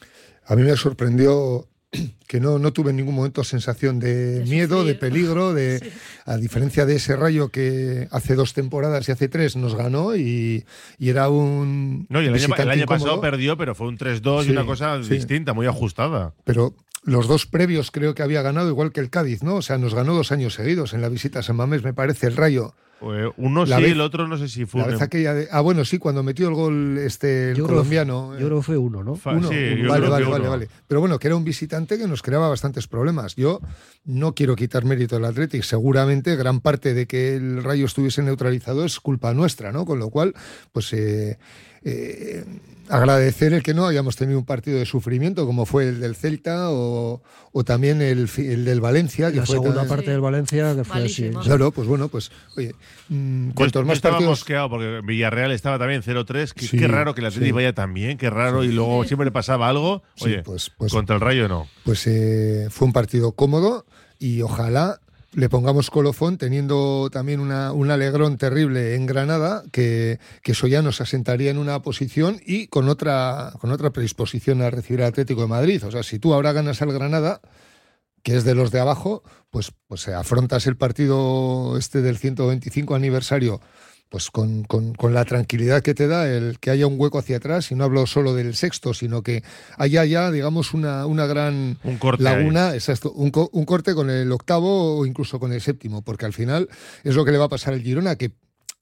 Speaker 2: A mí me sorprendió que no, no tuve en ningún momento sensación de, miedo, de peligro, de a diferencia de ese rayo que hace dos temporadas y hace tres nos ganó y, y era un
Speaker 1: No, y el año, el año
Speaker 2: incómodo.
Speaker 1: pasado perdió, pero fue un 3-2 y una cosa
Speaker 2: sí.
Speaker 1: distinta, muy ajustada.
Speaker 2: Pero los dos previos creo que había ganado igual que el Cádiz, ¿no? O sea, nos ganó dos años seguidos en la visita a San Mamés, me parece, el Rayo.
Speaker 1: Eh, uno
Speaker 2: La
Speaker 1: sí,
Speaker 2: vez-
Speaker 1: el otro no sé si fue.
Speaker 2: La vez aquella de- ah, bueno, sí, cuando metió el gol este el
Speaker 3: Yo creo-
Speaker 2: colombiano.
Speaker 3: yo creo que fue uno, ¿no?
Speaker 1: Fa-
Speaker 2: Uno,
Speaker 1: sí,
Speaker 2: uno. vale, vale, vale, vale. Pero bueno, que era un visitante que nos creaba bastantes problemas. Yo no quiero quitar mérito del Athletic. Seguramente gran parte de que el Rayo estuviese neutralizado es culpa nuestra, ¿no? Con lo cual, pues eh, eh, agradecer el que no hayamos tenido un partido de sufrimiento como fue el del Celta o, o también el, del Valencia. Que
Speaker 3: La
Speaker 2: fue
Speaker 3: segunda
Speaker 2: también-
Speaker 3: parte del Valencia, que fue así.
Speaker 2: Claro, pues bueno, pues oye, mm, cuantos
Speaker 1: yo
Speaker 2: más
Speaker 1: estaba
Speaker 2: partidos
Speaker 1: mosqueado porque Villarreal estaba también 0-3. Qué,
Speaker 2: Sí,
Speaker 1: qué raro que la Atleti
Speaker 2: sí.
Speaker 1: vaya tan bien, qué raro. Y luego siempre pasaba algo.
Speaker 2: Sí,
Speaker 1: Oye,
Speaker 2: pues- pues-
Speaker 1: contra el Rayo no.
Speaker 2: pues eh, fue un partido cómodo y ojalá le pongamos colofón teniendo también una, un alegrón terrible en Granada, que, que eso ya nos asentaría en una posición y con otra, con otra predisposición a recibir al Atlético de Madrid. O sea, si tú ahora ganas al Granada, que es de los de abajo, pues, pues afrontas el partido este del 125 aniversario pues con, con- con la tranquilidad que te da el que haya un hueco hacia atrás, y no hablo solo del sexto, sino que haya ya, digamos, una, una gran
Speaker 1: Un corte
Speaker 2: laguna, exacto, un, co- un corte con el octavo o incluso con el séptimo, porque al final es lo que le va a pasar al Girona, que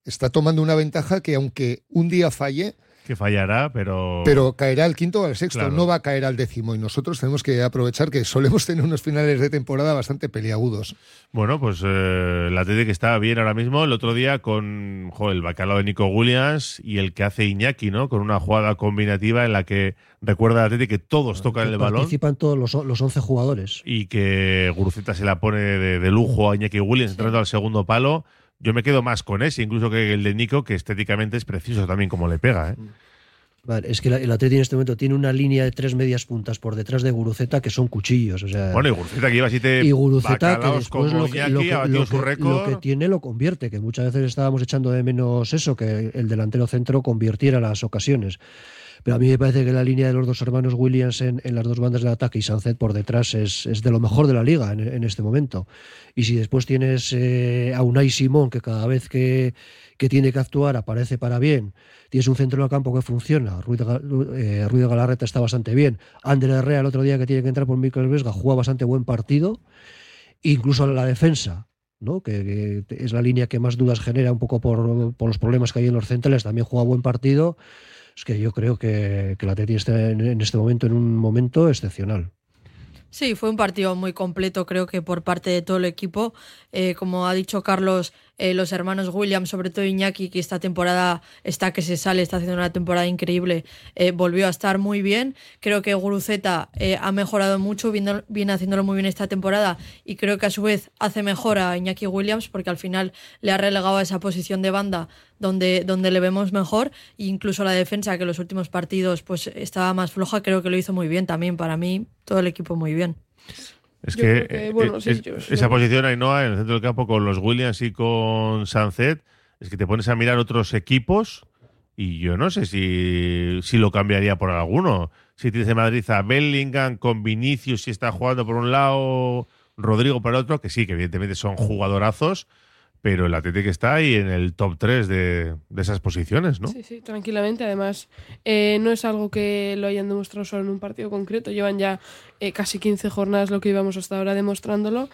Speaker 2: está tomando una ventaja que aunque un día falle,
Speaker 1: Que fallará, pero.
Speaker 2: pero caerá al quinto o al sexto,
Speaker 1: Claro.
Speaker 2: no va a caer al décimo. Y nosotros tenemos que aprovechar que solemos tener unos finales de temporada bastante peliagudos.
Speaker 1: Bueno, pues eh, la Atleti que está bien ahora mismo. El otro día con jo, el bacalao de Nico Williams y el que hace Iñaki, ¿no? Con una jugada combinativa en la que recuerda a la Atleti que todos tocan el balón.
Speaker 3: Participan todos los, los 11 jugadores.
Speaker 1: y que Guruceta se la pone de, de lujo a Iñaki Williams entrando al segundo palo. Yo me quedo más con ese, incluso que el de Nico, que estéticamente es preciso también como le pega. ¿eh?
Speaker 3: Vale, es que la- el Atleti en este momento tiene una línea de tres medias puntas por detrás de Guruceta que son cuchillos. O sea,
Speaker 1: Bueno, y Guruceta que lleva siete
Speaker 3: y Guruceta que después lo que, lo que tiene lo convierte, que muchas veces estábamos echando de menos eso, que el delantero centro convirtiera las ocasiones. Pero a mí me parece que la línea de los dos hermanos Williams en, las dos bandas del ataque y Sancet por detrás es, es de lo mejor de la liga en, este momento. Y si después tienes eh, a Unai Simón, que cada vez que, que tiene que actuar aparece para bien, tienes un centro del campo que funciona, Ruiz de, eh, Ruiz de Galarreta está bastante bien, Ander Herrera el otro día que tiene que entrar por Mikel Vesga juega bastante buen partido, incluso la defensa. ¿no? Que, que es la línea que más dudas genera un poco por, por los problemas que hay en los centrales, también juega buen partido. Es que yo creo que, que la Atleti está en, en este momento en un momento excepcional.
Speaker 4: Sí, fue un partido muy completo, creo que por parte de todo el equipo. Eh, como ha dicho Carlos, eh, los hermanos Williams, sobre todo Iñaki, que esta temporada está que se sale, está haciendo una temporada increíble, eh, volvió a estar muy bien. Creo que Guruceta eh, ha mejorado mucho, viendo- viene haciéndolo muy bien esta temporada y creo que a su vez hace mejor a Iñaki Williams porque al final le ha relegado a esa posición de banda donde, donde le vemos mejor e incluso la defensa que en los últimos partidos pues estaba más floja, creo que lo hizo muy bien también. Para mí, todo el equipo muy bien.
Speaker 1: Es
Speaker 5: Yo
Speaker 1: que, eh,
Speaker 5: bueno,
Speaker 1: eh,
Speaker 5: sí,
Speaker 1: es-
Speaker 5: yo-
Speaker 1: esa posición Ainhoa en el centro del campo con los Williams y con Sancet, es que te pones a mirar otros equipos y yo no sé si, si lo cambiaría por alguno. Si tienes en Madrid a Bellingham con Vinicius si está jugando por un lado, Rodrigo por el otro, que sí, que evidentemente son jugadorazos, pero el Atlético está ahí en el top 3 de, de esas posiciones, ¿no?
Speaker 5: Sí, sí, tranquilamente. Además, eh, no es algo que lo hayan demostrado solo en un partido concreto. Llevan ya eh, casi 15 jornadas lo que íbamos hasta ahora demostrándolo.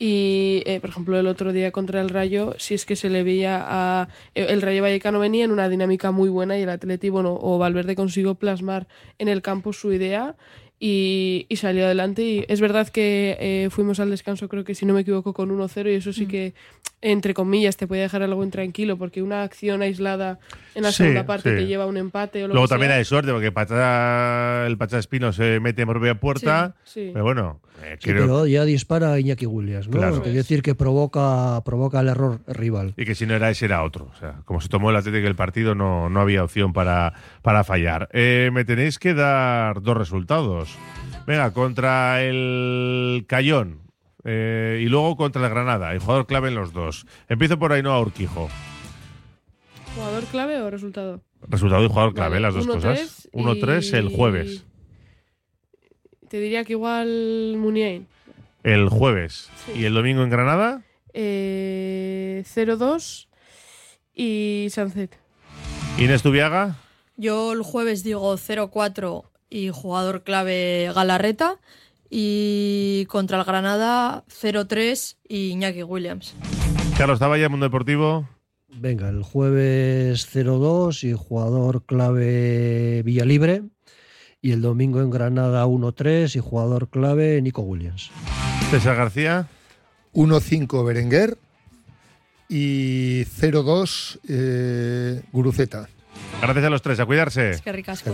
Speaker 5: Y, eh, por ejemplo, el otro día contra el Rayo, si es que se le veía a... eh, El Rayo Vallecano venía en una dinámica muy buena y el Atleti, bueno, o Valverde consiguió plasmar en el campo su idea y, y salió adelante. Y es verdad que eh, fuimos al descanso, creo que si no me equivoco, con 1-0 y eso sí que, entre comillas, te puede dejar algo intranquilo porque una acción aislada en la
Speaker 1: Sí,
Speaker 5: segunda parte
Speaker 1: sí.
Speaker 5: te lleva a un empate o lo
Speaker 1: Luego
Speaker 5: que
Speaker 1: también
Speaker 5: sea.
Speaker 1: hay suerte porque Pachá- el Pachá Espino se mete por propia puerta,
Speaker 5: Sí, sí.
Speaker 1: pero bueno, eh,
Speaker 3: Sí,
Speaker 1: creo
Speaker 3: pero ya dispara a Iñaki Williams, ¿no?
Speaker 1: Claro.
Speaker 3: Quiere decir que provoca, provoca el error rival.
Speaker 1: y que si no era ese era otro. O sea, como se tomó el Atlético el partido, no, no había opción para, para fallar. Eh, me tenéis que dar dos resultados. Venga, contra el Cayón eh, y luego contra el Granada. El jugador clave en los dos. Empiezo por Ainhoa Urquijo.
Speaker 5: ¿Jugador clave o resultado?
Speaker 1: Resultado y jugador clave,
Speaker 5: Vale,
Speaker 1: las dos
Speaker 5: 1-3
Speaker 1: cosas. 1-3 el
Speaker 5: y-
Speaker 1: jueves.
Speaker 5: Te diría que igual Muniain.
Speaker 1: El jueves.
Speaker 5: Sí.
Speaker 1: ¿Y el domingo en Granada?
Speaker 5: Eh, 0-2 y Sancet.
Speaker 1: Inés Tubiaga.
Speaker 4: Yo el jueves digo 0-4 y jugador clave Galarreta. Y contra el Granada 0-3 y Iñaki Williams.
Speaker 1: Carlos Zavalla, Mundo Deportivo.
Speaker 3: Venga, el jueves 0-2 y jugador clave Villalibre. Y el domingo en Granada 1-3 y jugador clave Nico Williams.
Speaker 1: César García.
Speaker 2: 1-5 Berenguer y 0-2 eh, Guruceta.
Speaker 1: Gracias a los tres, a cuidarse.
Speaker 4: Es que ricasco.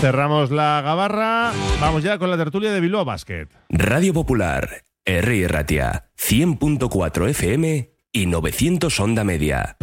Speaker 1: Cerramos la gabarra. Vamos ya con la tertulia de Bilbao Basket.
Speaker 9: Radio Popular, Herri Ratia, 100.4 FM y 900 Onda Media.